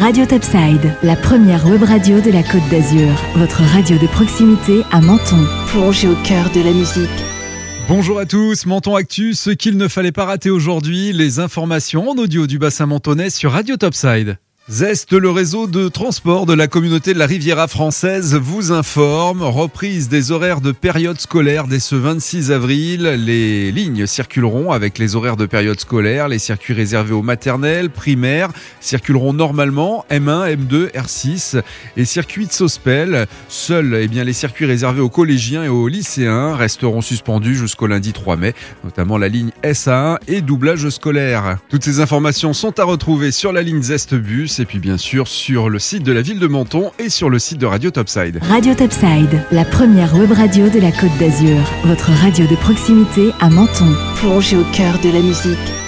Radio Topside, la première web radio de la Côte d'Azur. Votre radio de proximité à Menton. Plongez au cœur de la musique. Bonjour à tous, Menton Actu, ce qu'il ne fallait pas rater aujourd'hui, les informations en audio du bassin mentonais sur Radio Topside. Zest, le réseau de transport de la communauté de la Riviera française, vous informe. Reprise des horaires de période scolaire dès ce 26 avril. Les lignes circuleront avec les horaires de période scolaire. Les circuits réservés aux maternelles, primaires circuleront normalement M1, M2, R6 et circuits de Sospel. Seuls eh bien, les circuits réservés aux collégiens et aux lycéens resteront suspendus jusqu'au lundi 3 mai, notamment la ligne SA1 et doublage scolaire. Toutes ces informations sont à retrouver sur la ligne Zest Bus et puis bien sûr sur le site de la ville de Menton et sur le site de Radio Topside. Radio Topside, la première web radio de la Côte d'Azur. Votre radio de proximité à Menton. Plongez au cœur de la musique.